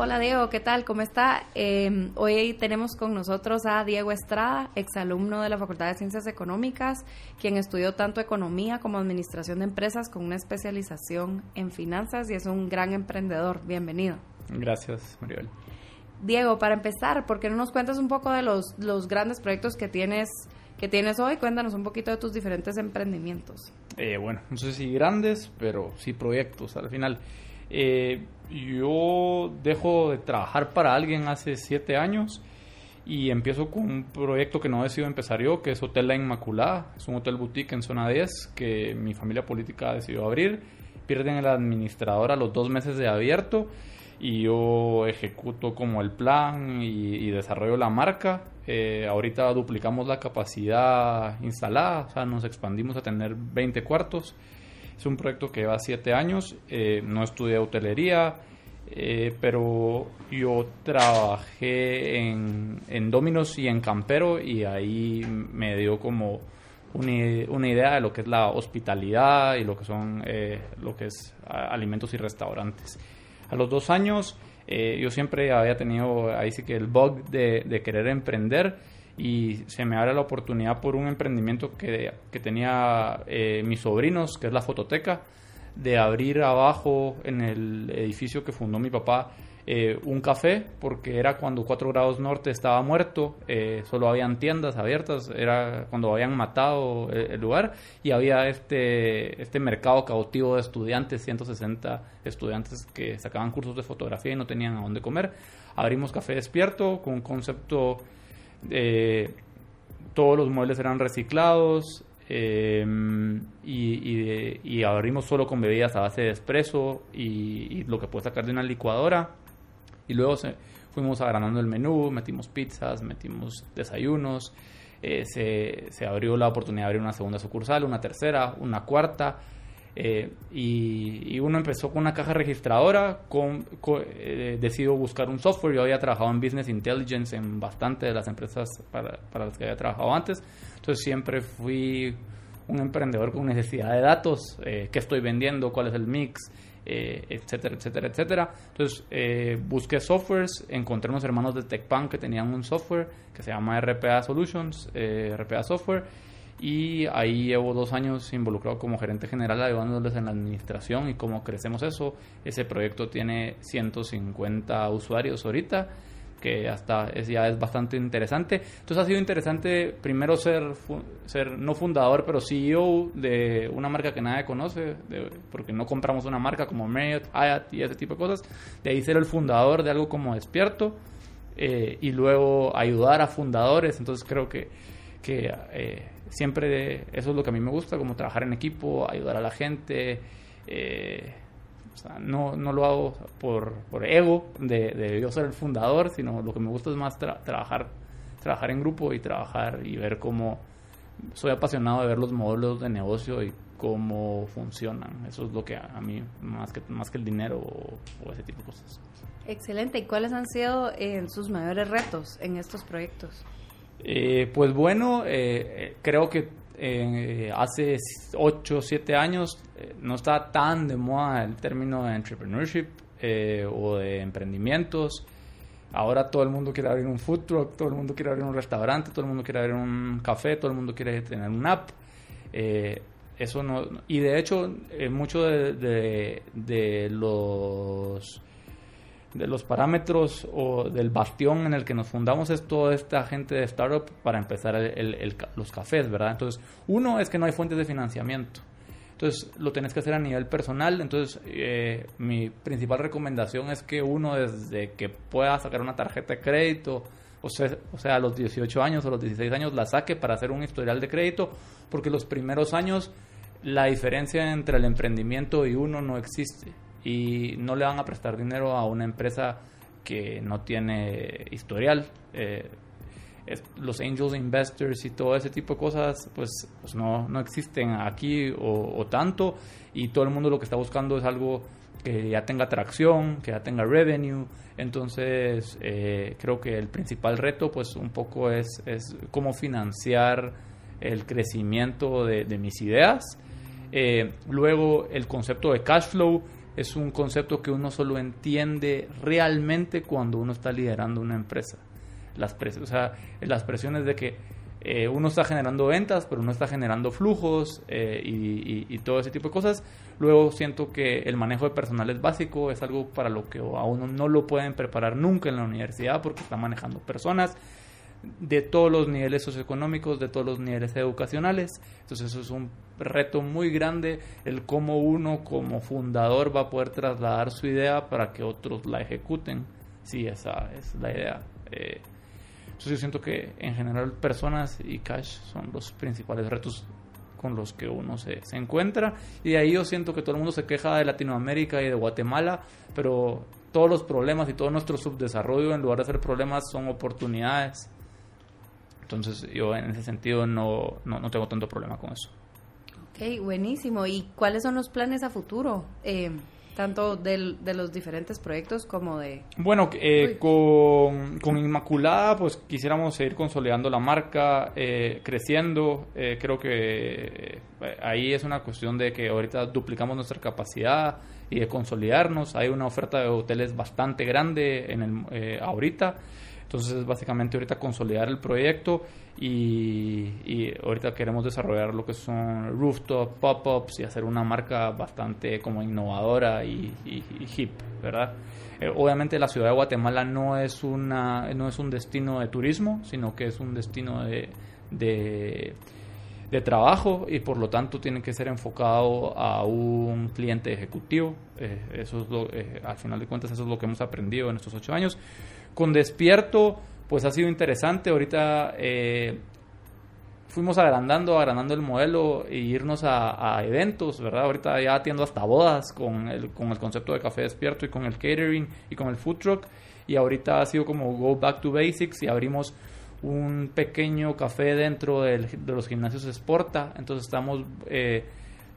Hola Diego, ¿qué tal? ¿Cómo está? Eh, hoy tenemos con nosotros a Diego Estrada, exalumno de la Facultad de Ciencias Económicas, quien estudió tanto economía como administración de empresas con una especialización en finanzas y es un gran emprendedor. Bienvenido. Gracias, Maribel. Diego, para empezar, ¿por qué no nos cuentas un poco de los, los grandes proyectos que tienes, que tienes hoy? Cuéntanos un poquito de tus diferentes emprendimientos. Eh, bueno, no sé si grandes, pero sí proyectos al final. Eh, yo dejo de trabajar para alguien hace siete años y empiezo con un proyecto que no he decidido empezar yo, que es Hotel La Inmaculada. Es un hotel boutique en zona 10 que mi familia política decidió abrir. Pierden el administrador a los dos meses de abierto y yo ejecuto como el plan y, desarrollo la marca. Eh, ahorita duplicamos la capacidad instalada, o sea, nos expandimos a tener 20 cuartos. Es un proyecto que lleva siete años, eh, no estudié hotelería, eh, pero yo trabajé en, en Dominos y en Campero y ahí me dio como una, idea de lo que es la hospitalidad y lo que son eh, lo que es alimentos y restaurantes. A los dos años yo siempre había tenido ahí sí que el bug de querer emprender y se me abre la oportunidad por un emprendimiento que, que tenía eh, mis sobrinos, que es la fototeca, de abrir abajo en el edificio que fundó mi papá eh, un café, porque era cuando 4 grados norte estaba muerto, eh, solo habían tiendas abiertas, era cuando habían matado el, lugar y había este, este mercado cautivo de estudiantes, 160 estudiantes que sacaban cursos de fotografía y no tenían a dónde comer. Abrimos Café Despierto con un concepto eh, todos los muebles eran reciclados eh, y, abrimos solo con bebidas a base de espresso y, lo que puedes sacar de una licuadora. Y luego fuimos agrandando el menú, metimos pizzas, metimos desayunos. Eh, se, se abrió la oportunidad de abrir una segunda sucursal, una tercera, una cuarta. Eh, y, uno empezó con una caja registradora, con, eh, decidió buscar un software, yo había trabajado en Business Intelligence en bastante de las empresas para, para las que había trabajado antes, entonces siempre fui un emprendedor con necesidad de datos, eh, qué estoy vendiendo, cuál es el mix, etcétera, etcétera, etcétera. Entonces busqué softwares, encontré unos hermanos de TechPan que tenían un software que se llama RPA Solutions, RPA Software, y ahí llevo dos años involucrado como gerente general ayudándoles en la administración y cómo crecemos eso. Ese proyecto tiene 150 usuarios ahorita, que hasta es, ya es bastante interesante. Entonces ha sido interesante primero ser, ser no fundador, pero CEO de una marca que nadie conoce, porque no compramos una marca como Marriott, Hyatt y ese tipo de cosas. De ahí ser el fundador de algo como Despierto eh, y luego ayudar a fundadores. Entonces creo que, que eh, siempre eso es lo que a mí me gusta, como trabajar en equipo, ayudar a la gente. Eh, no, no lo hago por, por ego de, yo ser el fundador, sino lo que me gusta es más trabajar, trabajar en grupo y trabajar y ver cómo soy apasionado de ver los modelos de negocio y cómo funcionan. Eso es lo que a, mí, más que, más que el dinero o, ese tipo de cosas. Excelente. ¿Y cuáles han sido eh, sus mayores retos en estos proyectos? Eh, pues bueno, eh, creo que eh, hace 8 o 7 años no estaba tan de moda el término de entrepreneurship o de emprendimientos. Ahora todo el mundo quiere abrir un food truck, todo el mundo quiere abrir un restaurante, todo el mundo quiere abrir un café, todo el mundo quiere tener un app. eso no, y de hecho, muchos de los de los parámetros o del bastión en el que nos fundamos es toda esta gente de startup para empezar los cafés, ¿verdad? Entonces, uno es que no hay fuentes de financiamiento. Entonces, lo tienes que hacer a nivel personal. Entonces, eh, mi principal recomendación es que uno, desde que pueda sacar una tarjeta de crédito, o sea, o sea, a los 18 años o los 16 años, la saque para hacer un historial de crédito, porque los primeros años la diferencia entre el emprendimiento y uno no existe y no le van a prestar dinero a una empresa que no tiene historial. Eh, los angels investors y todo ese tipo de cosas, pues, pues no, no existen aquí o, tanto. Y todo el mundo lo que está buscando es algo que ya tenga tracción, que ya tenga revenue. Entonces, eh, creo que el principal reto, pues, un poco es, es cómo financiar el crecimiento de, mis ideas. Eh, luego, el concepto de cash flow es un concepto que uno solo entiende realmente cuando uno está liderando una empresa las presiones, o sea, las presiones de que eh, uno está generando ventas, pero uno está generando flujos eh, y, todo ese tipo de cosas. Luego siento que el manejo de personal es básico, es algo para lo que a uno no lo pueden preparar nunca en la universidad porque está manejando personas de todos los niveles socioeconómicos, de todos los niveles educacionales. Entonces eso es un reto muy grande, el cómo uno como fundador va a poder trasladar su idea para que otros la ejecuten. Sí, esa es la idea. Eh, entonces yo siento que en general personas y cash son los principales retos con los que uno se, se, encuentra. Y ahí yo siento que todo el mundo se queja de Latinoamérica y de Guatemala, pero todos los problemas y todo nuestro subdesarrollo, en lugar de ser problemas, son oportunidades. Entonces yo en ese sentido no, no, no tengo tanto problema con eso. Ok, buenísimo. ¿Y cuáles son los planes a futuro? Eh, tanto del, de los diferentes proyectos como de... Bueno, eh, con, con, Inmaculada pues quisiéramos seguir consolidando la marca, eh, creciendo. Eh, creo que ahí es una cuestión de que ahorita duplicamos nuestra capacidad y de consolidarnos. Hay una oferta de hoteles bastante grande en el, ahorita. Entonces, básicamente ahorita consolidar el proyecto y, ahorita queremos desarrollar lo que son rooftop, pop-ups y hacer una marca bastante como innovadora y, hip, ¿verdad? Eh, obviamente la ciudad de Guatemala no es, una, no es un destino de turismo, sino que es un destino de, de, trabajo y por lo tanto tiene que ser enfocado a un cliente ejecutivo. Eh, eso es eh, al final de cuentas eso es lo que hemos aprendido en estos ocho años. Con Despierto, pues ha sido interesante. Ahorita eh, fuimos agrandando, agrandando el modelo e irnos a, eventos, ¿verdad? Ahorita ya atiendo hasta bodas con el, con el concepto de café despierto y con el catering y con el food truck. Y ahorita ha sido como go back to basics y abrimos un pequeño café dentro de los gimnasios Sporta. Entonces estamos eh,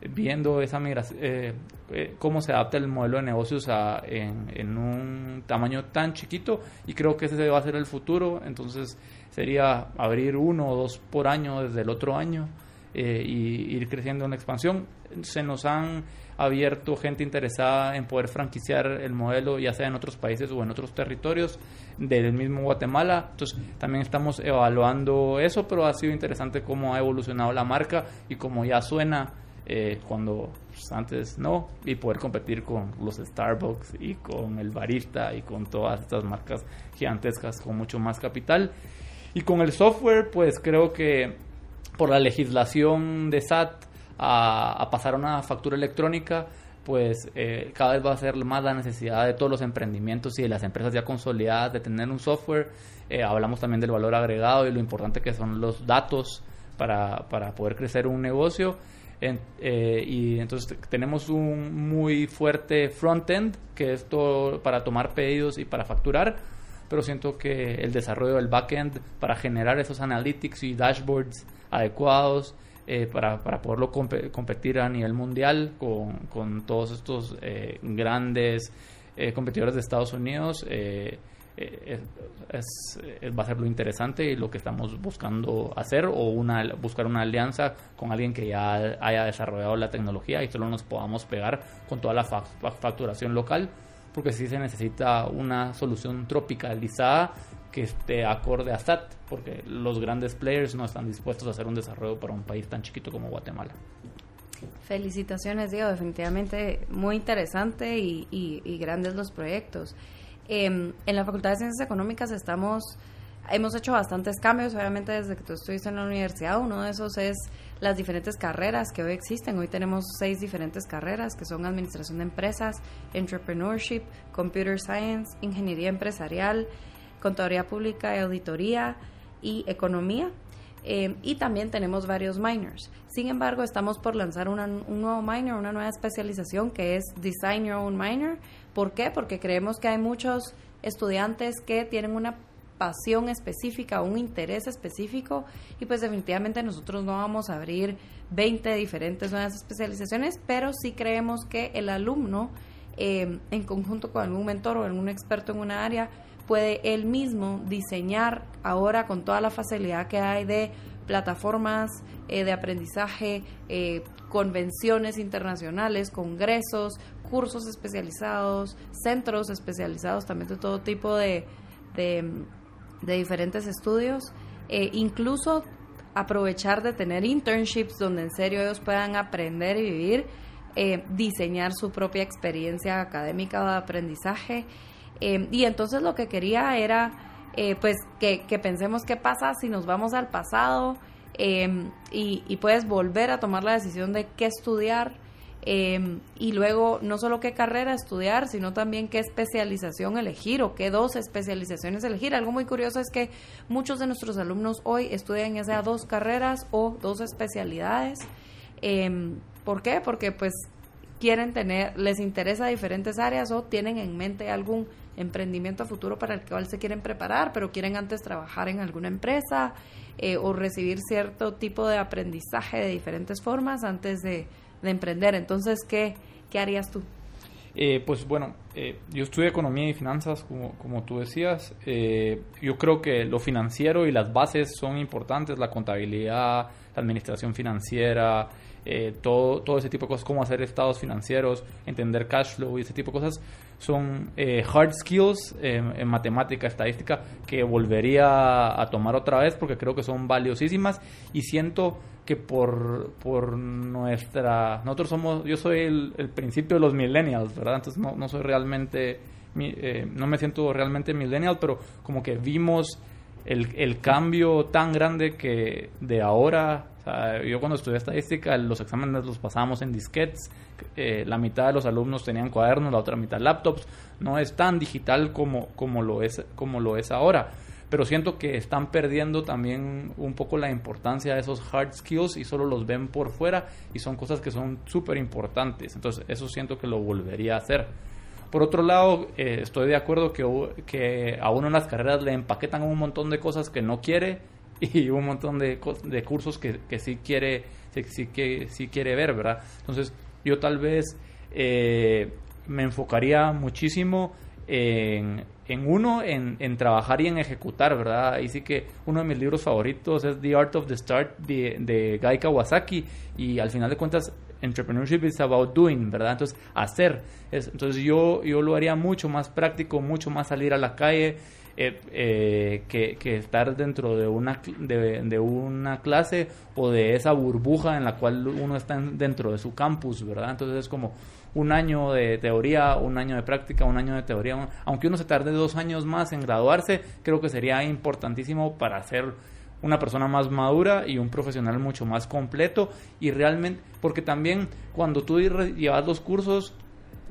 viendo esa migración, eh, eh, cómo se adapta el modelo de negocios a, en, un tamaño tan chiquito y creo que ese va a ser el futuro, entonces sería abrir uno o dos por año desde el otro año eh, y ir creciendo en la expansión. Se nos han abierto gente interesada en poder franquiciar el modelo ya sea en otros países o en otros territorios del mismo Guatemala. Entonces también estamos evaluando eso, pero ha sido interesante cómo ha evolucionado la marca y cómo ya suena eh, cuando pues, antes no, y poder competir con los Starbucks y con el barista y con todas estas marcas gigantescas con mucho más capital. Y con el software, pues creo que por la legislación de SAT a, pasar a una factura electrónica, pues eh, cada vez va a ser más la necesidad de todos los emprendimientos y de las empresas ya consolidadas de tener un software. Eh, hablamos también del valor agregado y lo importante que son los datos para, para poder crecer un negocio. Eh, y entonces tenemos un muy fuerte front-end, que es todo para tomar pedidos y para facturar, pero siento que el desarrollo del back-end para generar esos analytics y dashboards adecuados eh, para, para, poderlo competir a nivel mundial con, con todos estos eh, grandes competidores de Estados Unidos eh, es, va a ser lo interesante y lo que estamos buscando hacer o una, buscar una alianza con alguien que ya haya desarrollado la tecnología y solo nos podamos pegar con toda la facturación local porque si se necesita una solución tropicalizada que esté acorde a SAT porque los grandes players no están dispuestos a hacer un desarrollo para un país tan chiquito como Guatemala. Felicitaciones, Diego, definitivamente muy interesante y, y grandes los proyectos. Em, en la Facultad de Ciencias Económicas estamos, hemos hecho bastantes cambios, obviamente desde que tú estuviste en la universidad. Uno de esos es las diferentes carreras que hoy existen. Hoy tenemos seis diferentes carreras que son Administración de Empresas, Entrepreneurship, Computer Science, Ingeniería Empresarial, Contaduría Pública y Auditoría y Economía. Em, y también tenemos varios minors. Sin embargo, estamos por lanzar un nuevo minor, una nueva especialización que es Design Your Own Minor, ¿Por qué? Porque creemos que hay muchos estudiantes que tienen una pasión específica, un interés específico y pues definitivamente nosotros no vamos a abrir 20 diferentes nuevas especializaciones, pero sí creemos que el alumno eh, en conjunto con algún mentor o algún experto en una área puede él mismo diseñar ahora con toda la facilidad que hay de plataformas eh, de aprendizaje, eh, convenciones internacionales, congresos, cursos especializados, centros especializados también de todo tipo de, de, diferentes estudios, eh, incluso aprovechar de tener internships donde en serio ellos puedan aprender y vivir, diseñar su propia experiencia académica de aprendizaje. y entonces lo que quería era pues que, pensemos qué pasa si nos vamos al pasado y, puedes volver a tomar la decisión de qué estudiar em, y luego no solo qué carrera estudiar, sino también qué especialización elegir o qué dos especializaciones elegir. Algo muy curioso es que muchos de nuestros alumnos hoy estudian ya sea dos carreras o dos especialidades. Em, ¿Por qué? Porque pues quieren tener, les interesa diferentes áreas o tienen en mente algún emprendimiento a futuro para el cual se quieren preparar, pero quieren antes trabajar en alguna empresa eh, o recibir cierto tipo de aprendizaje de diferentes formas antes de, emprender. Entonces, ¿qué, qué harías tú? Eh, pues bueno, eh, yo estudié economía y finanzas, como, como tú decías. yo creo que lo financiero y las bases son importantes, la contabilidad, la administración financiera, todo, todo ese tipo de cosas, cómo hacer estados financieros, entender cash flow y ese tipo de cosas son eh, hard skills en matemática, estadística, que volvería a tomar otra vez porque creo que son valiosísimas y siento que por, por nuestra... Nosotros somos... Yo soy el, principio de los millennials, ¿verdad? Entonces no, no soy realmente... Eh, no me siento realmente millennial, pero como que vimos el, el cambio tan grande que de ahora yo cuando estudié estadística, los exámenes los pasábamos en disquetes, eh, la mitad de los alumnos tenían cuadernos, la otra mitad laptops. No es tan digital como, como, lo, es, como lo es ahora. Pero siento que están perdiendo también un poco la importancia de esos hard skills y solo los ven por fuera y son cosas que son súper importantes. Entonces, eso siento que lo volvería a hacer. Por otro lado, eh, estoy de acuerdo que, que a uno en las carreras le empaquetan un montón de cosas que no quiere y un montón de, de cursos que, que sí quiere sí, que, sí quiere ver, ¿verdad? Entonces, yo tal vez eh, me enfocaría muchísimo en, en uno, en, en, trabajar y en ejecutar, ¿verdad? Y sí que uno de mis libros favoritos es The Art of the Start de, de Guy Kawasaki y al final de cuentas entrepreneurship is about doing, ¿verdad? Entonces, hacer. Es, entonces yo, yo lo haría mucho más práctico, mucho más salir a la calle, eh, eh, que, estar dentro de una, de, una clase o de esa burbuja en la cual uno está dentro de su campus, ¿verdad? Entonces es como un año de teoría, un año de práctica, un año de teoría. Aunque uno se tarde dos años más en graduarse, creo que sería importantísimo para ser una persona más madura y un profesional mucho más completo y realmente, porque también cuando tú llevas los cursos,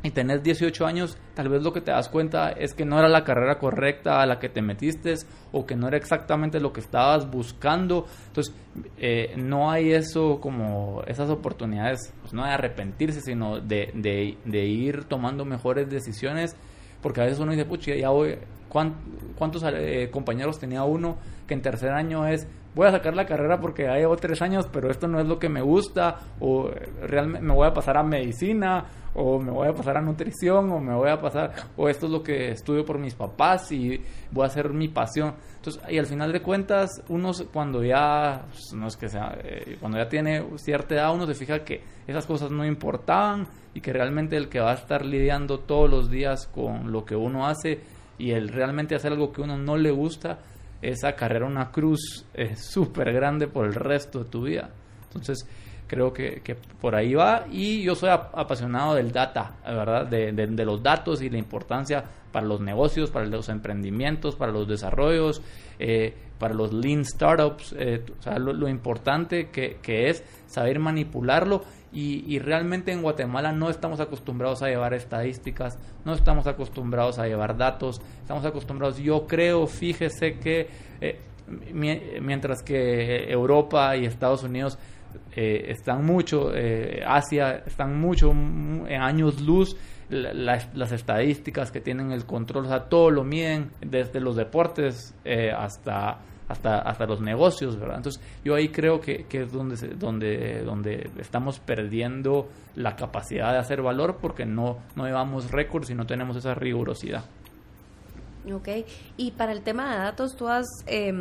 y tenés 18 años, tal vez lo que te das cuenta es que no era la carrera correcta a la que te metiste o que no era exactamente lo que estabas buscando. Entonces, eh, no hay eso como esas oportunidades, pues no de arrepentirse, sino de, de, ir tomando mejores decisiones, porque a veces uno dice, pucha, ya voy, ¿cuántos eh, compañeros tenía uno que en tercer año es, voy a sacar la carrera porque llevo tres años, pero esto no es lo que me gusta, o realmente me voy a pasar a medicina, o me voy a pasar a nutrición, o me voy a pasar, o esto es lo que estudio por mis papás y voy a hacer mi pasión. Entonces, y al final de cuentas, uno cuando ya, pues, no es que sea, eh, cuando ya tiene cierta edad, uno se fija que esas cosas no importaban y que realmente el que va a estar lidiando todos los días con lo que uno hace y el realmente hacer algo que uno no le gusta, esa carrera una cruz es súper grande por el resto de tu vida. Entonces, creo que, que, por ahí va y yo soy apasionado del data, ¿verdad? De, de, los datos y la importancia para los negocios, para los emprendimientos, para los desarrollos, eh, para los lean startups, eh, o sea, lo, importante que, es saber manipularlo. Y, realmente en Guatemala no estamos acostumbrados a llevar estadísticas, no estamos acostumbrados a llevar datos, estamos acostumbrados, yo creo, fíjese que... Eh, mientras que Europa y Estados Unidos eh, están mucho, Asia están mucho mm, en años luz las estadísticas que tienen el control, o sea, todo lo miden desde los deportes eh, hasta hasta, hasta los negocios, ¿verdad? Entonces yo ahí creo que, que es donde, donde, donde estamos perdiendo la capacidad de hacer valor porque no, no llevamos récords y no tenemos esa rigurosidad. Ok, y para el tema de datos, ¿tú has eh,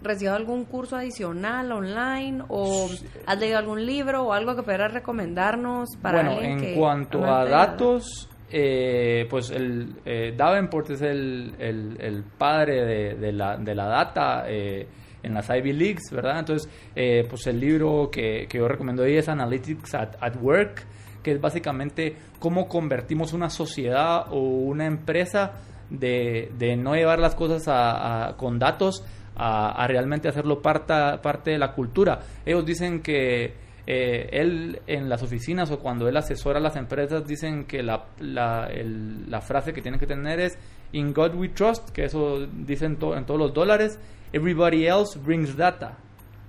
recibido algún curso adicional online o has leído algún libro o algo que pudieras recomendarnos para Bueno, en cuanto a datos, eh, pues el eh, Davenport es el, el, padre de, la, de la data eh, en las Ivy Leagues, ¿verdad? Entonces, eh, pues el libro que, que yo recomiendo ahí es Analytics at, Work, que es básicamente cómo convertimos una sociedad o una empresa de, de no llevar las cosas a, con datos a, realmente hacerlo parte de la cultura. Ellos dicen que eh, él en las oficinas o cuando él asesora a las empresas dicen que la, la, frase que tienen que tener es In God we trust, que eso dicen en todos los dólares, everybody else brings data.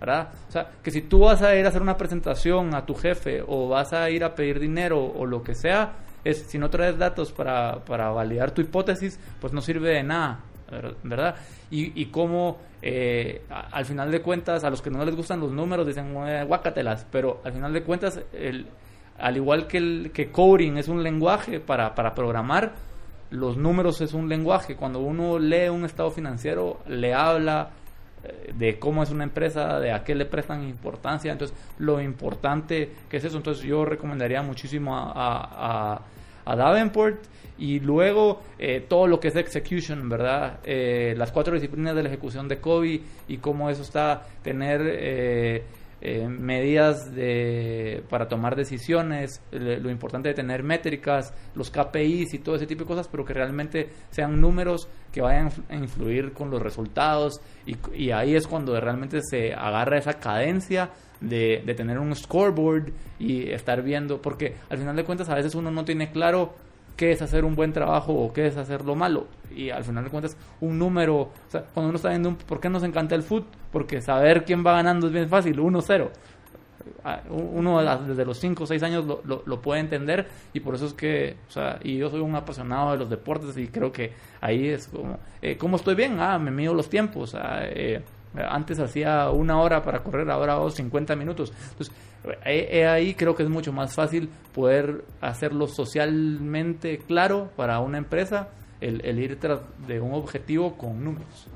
¿verdad? O sea, que si tú vas a ir a hacer una presentación a tu jefe o vas a ir a pedir dinero o lo que sea, es, si no traes datos para, para validar tu hipótesis, pues no sirve de nada, ¿verdad? Y, y cómo eh, al final de cuentas, a los que no les gustan los números dicen guácatelas, pero al final de cuentas, el, al igual que, el, que coding es un lenguaje para, para programar, los números es un lenguaje. Cuando uno lee un estado financiero, le habla eh, de cómo es una empresa, de a qué le prestan importancia. Entonces, lo importante que es eso. Entonces, yo recomendaría muchísimo a, a, Davenport y luego eh, todo lo que es execution, ¿verdad? Eh, las cuatro disciplinas de la ejecución de COVID y cómo eso está, tener eh, medidas de, para tomar decisiones, lo importante de tener métricas, los KPIs y todo ese tipo de cosas, pero que realmente sean números que vayan a influir con los resultados. Y, y ahí es cuando realmente se agarra esa cadencia de, de tener un scoreboard y estar viendo, porque al final de cuentas a veces uno no tiene claro qué es hacer un buen trabajo o qué es hacer lo malo. Y al final de cuentas, un número, o sea, cuando uno está viendo, un, ¿por qué nos encanta el fútbol? Porque saber quién va ganando es bien fácil, 1-0. Ah, uno desde los 5 o 6 años lo, lo, puede entender y por eso es que, o sea, y yo soy un apasionado de los deportes y creo que ahí es como, eh, ¿cómo estoy bien? Ah, me mido los tiempos, ah, eh, antes hacía una hora para correr, ahora hago 50 minutos. Entonces, ahí creo que es mucho más fácil poder hacerlo socialmente claro para una empresa, el, el ir tras de un objetivo con números.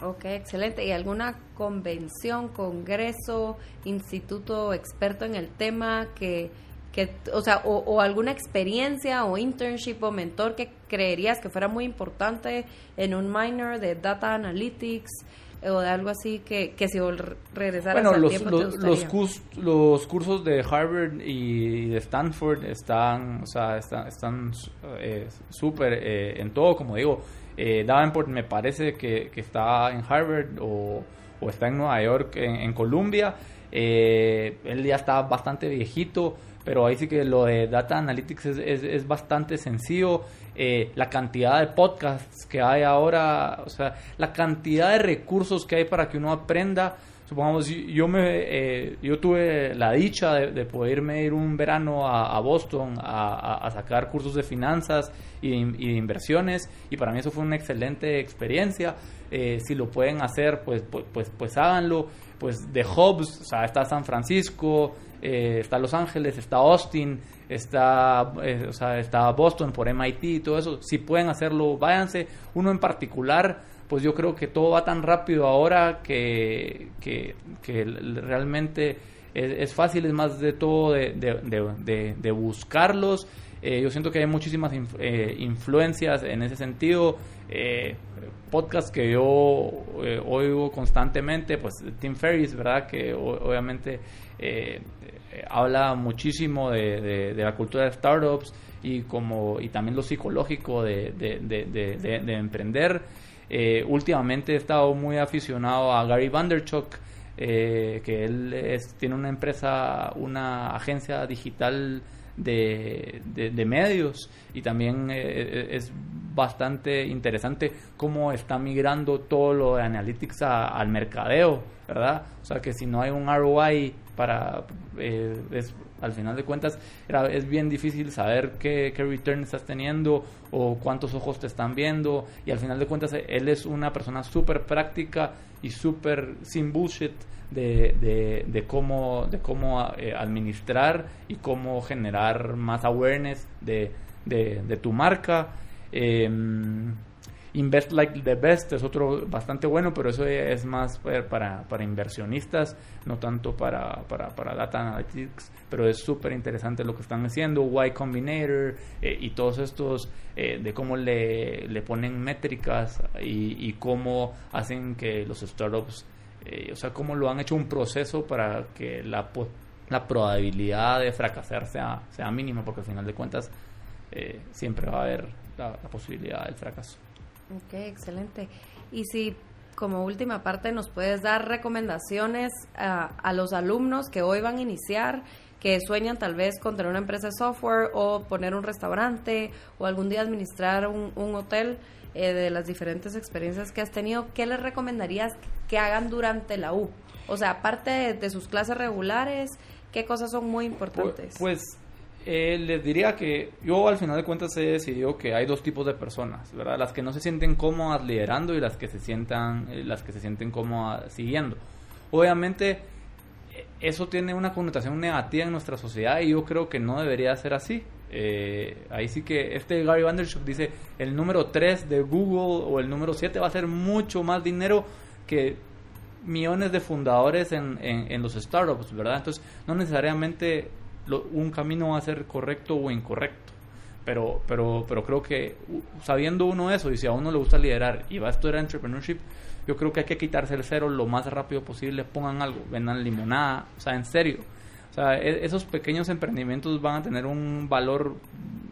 Ok, excelente. ¿Y alguna convención, congreso, instituto experto en el tema que, que o sea, o, alguna experiencia o internship o mentor que creerías que fuera muy importante en un minor de data analytics? O de algo así que, que si regresaras bueno, los, los, los, los, cursos de Harvard y de Stanford están, o sea, están, están eh, súper eh, en todo, como digo. Eh, Davenport me parece que, que, está en Harvard o, o está en Nueva York, en, en Columbia. Eh, él ya está bastante viejito, pero ahí sí que lo de Data Analytics es, es, es bastante sencillo. Eh, la cantidad de podcasts que hay ahora, o sea, la cantidad de recursos que hay para que uno aprenda. Supongamos, yo me, eh, yo tuve la dicha de, poder irme ir un verano a, Boston a, sacar cursos de finanzas y de, inversiones y para mí eso fue una excelente experiencia. Eh, si lo pueden hacer, pues, pues, pues, pues háganlo. Pues de hubs, o sea, está San Francisco, está Los Ángeles, está Austin, está, eh, o sea, está Boston por MIT y todo eso. Si pueden hacerlo, váyanse. Uno en particular, pues yo creo que todo va tan rápido ahora que, que, realmente es, fácil, es más de todo de, de, de, buscarlos. Eh, yo siento que hay muchísimas eh, influencias en ese sentido. Eh, podcast que yo oigo constantemente, pues Tim Ferriss, ¿verdad? Que obviamente habla muchísimo de, la cultura de startups y como y también lo psicológico de, de emprender. Eh, últimamente he estado muy aficionado a Gary Vanderchuk, eh, que él tiene una empresa, una agencia digital de, de, medios y también eh, es bastante interesante cómo está migrando todo lo de analytics al mercadeo, ¿verdad? O sea que si no hay un ROI para eh, es, al final de cuentas era, es bien difícil saber qué, qué return estás teniendo o cuántos ojos te están viendo y al final de cuentas él es una persona súper práctica y súper sin bullshit de, de, cómo, de cómo eh, administrar y cómo generar más awareness de, de, tu marca. Eh, Invest Like the Best es otro bastante bueno, pero eso es más para, para inversionistas, no tanto para, para, para Data Analytics, pero es súper interesante lo que están haciendo, Y Combinator eh, y todos estos eh, de cómo le, le ponen métricas y, y, cómo hacen que los startups, eh, o sea, cómo lo han hecho un proceso para que la, la probabilidad de fracasar sea, sea mínima, porque al final de cuentas siempre va a haber la, posibilidad del fracaso. Ok, excelente. Y si como última parte nos puedes dar recomendaciones a, a, los alumnos que hoy van a iniciar, que sueñan tal vez con tener una empresa de software o poner un restaurante o algún día administrar un, un hotel, eh, de las diferentes experiencias que has tenido, ¿qué les recomendarías que hagan durante la U? O sea, aparte de, sus clases regulares, ¿qué cosas son muy importantes? Pues, pues eh, les diría que yo al final de cuentas he decidido que hay dos tipos de personas, ¿verdad? Las que no se sienten cómodas liderando y las que se sientan, eh, las que se sienten cómodas siguiendo. Obviamente eh, eso tiene una connotación negativa en nuestra sociedad y yo creo que no debería ser así. Eh, ahí sí que este Gary Vanderchuk dice el número 3 de Google o el número 7 va a ser mucho más dinero que millones de fundadores en, los startups, ¿verdad? Entonces no necesariamente un camino va a ser correcto o incorrecto. Pero, pero, pero creo que sabiendo uno eso y si a uno le gusta liderar y va a estudiar entrepreneurship, yo creo que hay que quitarse el cero lo más rápido posible, pongan algo, vendan limonada, o sea, en serio. O sea, e, esos pequeños emprendimientos van a tener un valor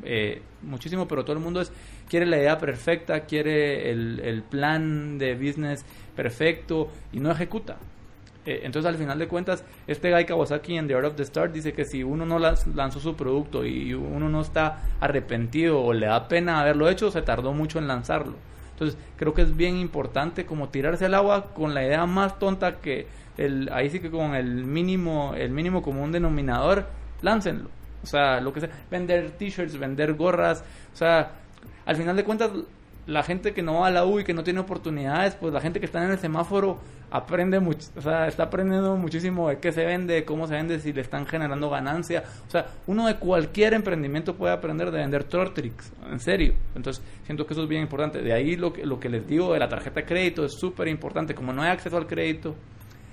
eh, muchísimo, pero todo el mundo es quiere la idea perfecta, quiere el, plan de business perfecto y no ejecuta. Eh, entonces, al final de cuentas, este Guy Kawasaki en The Art of the Start dice que si uno no lanzó su producto y uno no está arrepentido o le da pena haberlo hecho, se tardó mucho en lanzarlo. Entonces, creo que es bien importante como tirarse al agua con la idea más tonta que el, ahí sí que con el mínimo, el mínimo común denominador, láncenlo. O sea, lo que sea, vender t-shirts, vender gorras, o sea, al final de cuentas, la gente que no va a la U y que no tiene oportunidades, pues la gente que está en el semáforo aprende mucho, o sea, está aprendiendo muchísimo de qué se vende, cómo se vende, si le están generando ganancia. O sea, uno de cualquier emprendimiento puede aprender de vender Tortrix, en serio. Entonces, siento que eso es bien importante. De ahí lo que, lo que les digo de la tarjeta de crédito es súper importante. Como no hay acceso al crédito,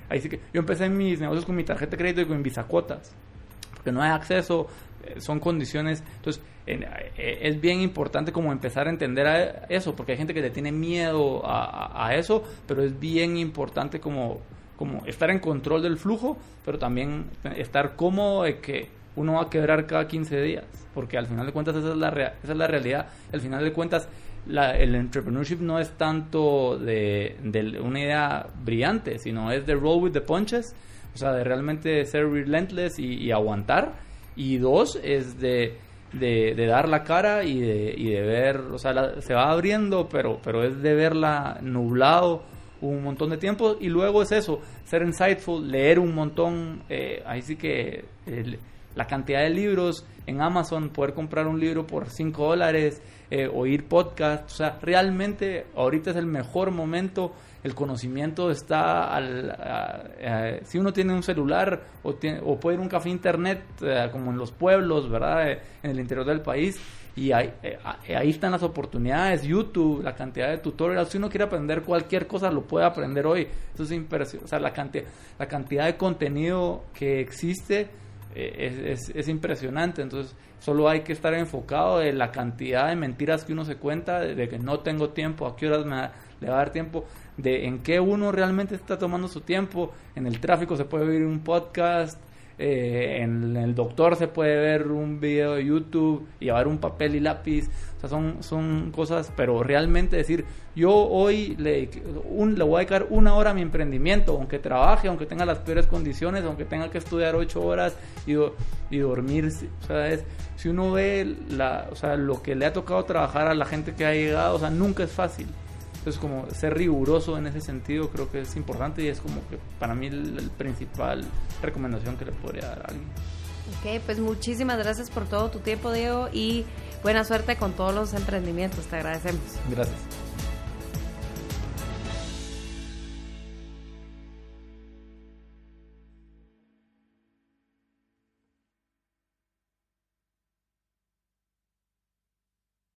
ahí sí que yo empecé mis negocios con mi tarjeta de crédito y con bisacuotas. Porque no hay acceso, eh, son condiciones. Entonces, eh, es bien importante como empezar a entender eso, porque hay gente que le tiene miedo a, a, eso, pero es bien importante como, como estar en control del flujo, pero también estar cómodo de que uno va a quebrar cada 15 días, porque al final de cuentas esa es la, esa es la realidad, al final de cuentas la, el entrepreneurship no es tanto de, una idea brillante, sino es de roll with the punches, o sea, de realmente ser relentless y, aguantar, y dos, es de de, dar la cara y de, y de ver, o sea, se va abriendo, pero, pero es de verla nublado un montón de tiempo. Y luego es eso, ser insightful, leer un montón, eh, ahí sí que la cantidad de libros en Amazon, poder comprar un libro por 5 dólares, eh, oír podcast, o sea, realmente ahorita es el mejor momento el conocimiento está al, si uno tiene un celular o, tiene, o puede ir a un café internet eh, como en los pueblos, ¿verdad? Eh, en el interior del país y ahí, eh, ahí están las oportunidades, YouTube, la cantidad de tutorials, si uno quiere aprender cualquier cosa lo puede aprender hoy, eso es impresionante, o sea, la cantidad, la cantidad de contenido que existe es, es, impresionante, entonces solo hay que estar enfocado de la cantidad de mentiras que uno se cuenta, de, que no tengo tiempo, a qué horas me le va a dar tiempo, de en qué uno realmente está tomando su tiempo. En el tráfico se puede oír un podcast, eh, en el doctor se puede ver un video de YouTube, llevar un papel y lápiz. O sea, son, son cosas, pero realmente decir, yo hoy le, le voy a dedicar una hora a mi emprendimiento, aunque trabaje, aunque tenga las peores condiciones, aunque tenga que estudiar ocho horas y, y dormir. O sea, es, si uno ve la, o sea, lo que le ha tocado trabajar a la gente que ha llegado, o sea, nunca es fácil Entonces, como ser riguroso en ese sentido creo que es importante y es como que para mí la principal recomendación que le podría dar a alguien. Ok, pues muchísimas gracias por todo tu tiempo, Diego, y buena suerte con todos los emprendimientos. Te agradecemos. Gracias.